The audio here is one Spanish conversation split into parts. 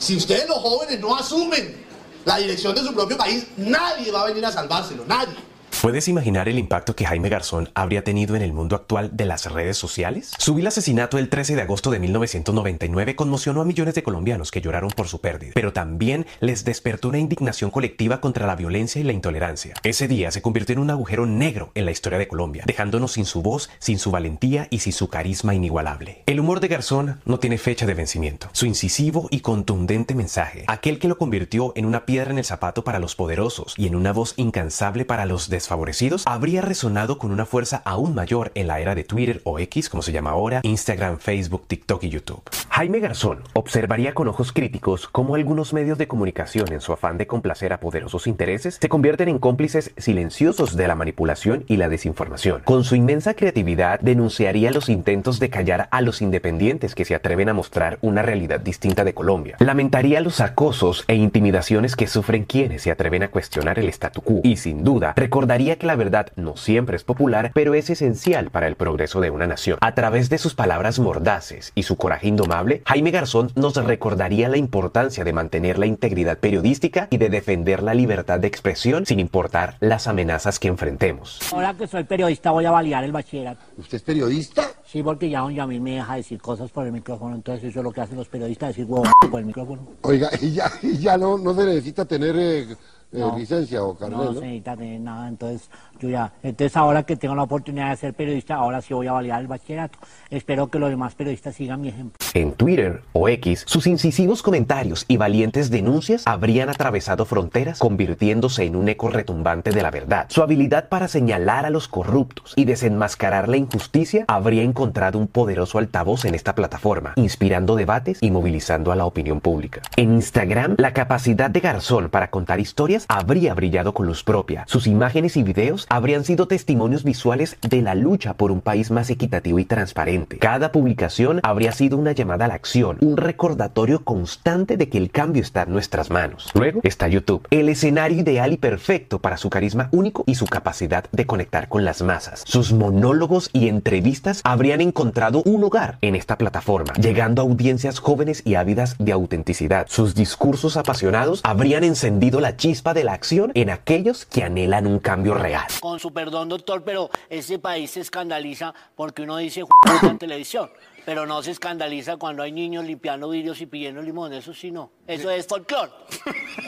Si ustedes los jóvenes no asumen la dirección de su propio país, nadie va a venir a salvárselo, nadie. ¿Puedes imaginar el impacto que Jaime Garzón habría tenido en el mundo actual de las redes sociales? Su vil asesinato el 13 de agosto de 1999 conmocionó a millones de colombianos que lloraron por su pérdida, pero también les despertó una indignación colectiva contra la violencia y la intolerancia. Ese día se convirtió en un agujero negro en la historia de Colombia, dejándonos sin su voz, sin su valentía y sin su carisma inigualable. El humor de Garzón no tiene fecha de vencimiento. Su incisivo y contundente mensaje, aquel que lo convirtió en una piedra en el zapato para los poderosos y en una voz incansable para los desfavorecidos, favorecidos habría resonado con una fuerza aún mayor en la era de Twitter o X, como se llama ahora, Instagram, Facebook, TikTok y YouTube. Jaime Garzón observaría con ojos críticos cómo algunos medios de comunicación, en su afán de complacer a poderosos intereses, se convierten en cómplices silenciosos de la manipulación y la desinformación. Con su inmensa creatividad, denunciaría los intentos de callar a los independientes que se atreven a mostrar una realidad distinta de Colombia. Lamentaría los acosos e intimidaciones que sufren quienes se atreven a cuestionar el statu quo y, sin duda, recordaría que la verdad no siempre es popular, pero es esencial para el progreso de una nación. A través de sus palabras mordaces y su coraje indomable, Jaime Garzón nos recordaría la importancia de mantener la integridad periodística y de defender la libertad de expresión sin importar las amenazas que enfrentemos. Ahora que soy periodista voy a validar el bachillerato. ¿Usted es periodista? Sí, porque ya don Yamil me deja decir cosas por el micrófono, entonces eso es lo que hacen los periodistas, decir huevo por el micrófono. Oiga, y ya, y ya no, no se necesita tener eh, No. licencia o carnet, No, ¿no? se necesita tener nada, entonces yo ya, entonces ahora que tengo la oportunidad de ser periodista, ahora sí voy a validar el bachillerato. Espero que los demás periodistas sigan mi ejemplo. En Twitter o X, sus incisivos comentarios y valientes denuncias habrían atravesado fronteras, convirtiéndose en un eco retumbante de la verdad. Su habilidad para señalar a los corruptos y desenmascarar la injusticia habría encontrado un poderoso altavoz en esta plataforma, inspirando debates y movilizando a la opinión pública. En Instagram, la capacidad de Garzón para contar historias habría brillado con luz propia. Sus imágenes y videos habrían sido testimonios visuales de la lucha por un país más equitativo y transparente. Cada publicación habría sido una llamada a la acción, un recordatorio constante de que el cambio está en nuestras manos. Luego está YouTube, el escenario ideal y perfecto para su carisma único y su capacidad de conectar con las masas. Sus monólogos y entrevistas habrían encontrado un hogar en esta plataforma, llegando a audiencias jóvenes y ávidas de autenticidad. Sus discursos apasionados habrían encendido la chispa de la acción en aquellos que anhelan un cambio real. Con su perdón, doctor, pero ese país se escandaliza porque uno dice "Juega en televisión, pero no se escandaliza cuando hay niños limpiando vidrios y pidiendo limón. Eso sí no. Eso es folclore.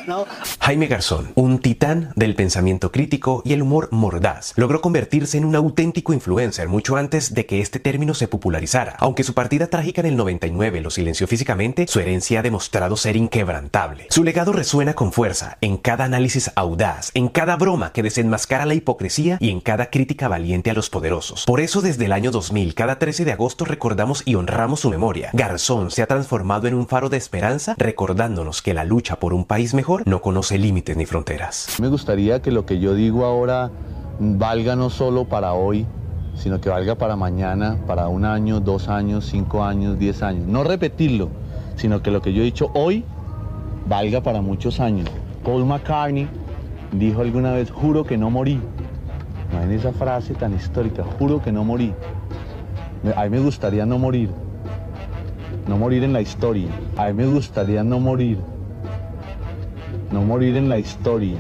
¿No? Jaime Garzón, un titán del pensamiento crítico y el humor mordaz, logró convertirse en un auténtico influencer mucho antes de que este término se popularizara. Aunque su partida trágica en el 99 lo silenció físicamente, su herencia ha demostrado ser inquebrantable. Su legado resuena con fuerza en cada análisis audaz, en cada broma que desenmascara la hipocresía y en cada crítica valiente a los poderosos. Por eso desde el año 2000, cada 13 de agosto recordamos y honramos su memoria. Garzón se ha transformado en un faro de esperanza, recordándonos que la lucha por un país mejor no conoce límites ni fronteras. Me gustaría que lo que yo digo ahora valga no solo para hoy, sino que valga para mañana, para un año, dos años, cinco años, diez años. No repetirlo, sino que lo que yo he dicho hoy valga para muchos años. Paul McCartney dijo alguna vez, juro que no morí. No en esa frase tan histórica, juro que no morí. A mí me gustaría no morir. No morir en la historia. A mí me gustaría no morir. No morir en la historia.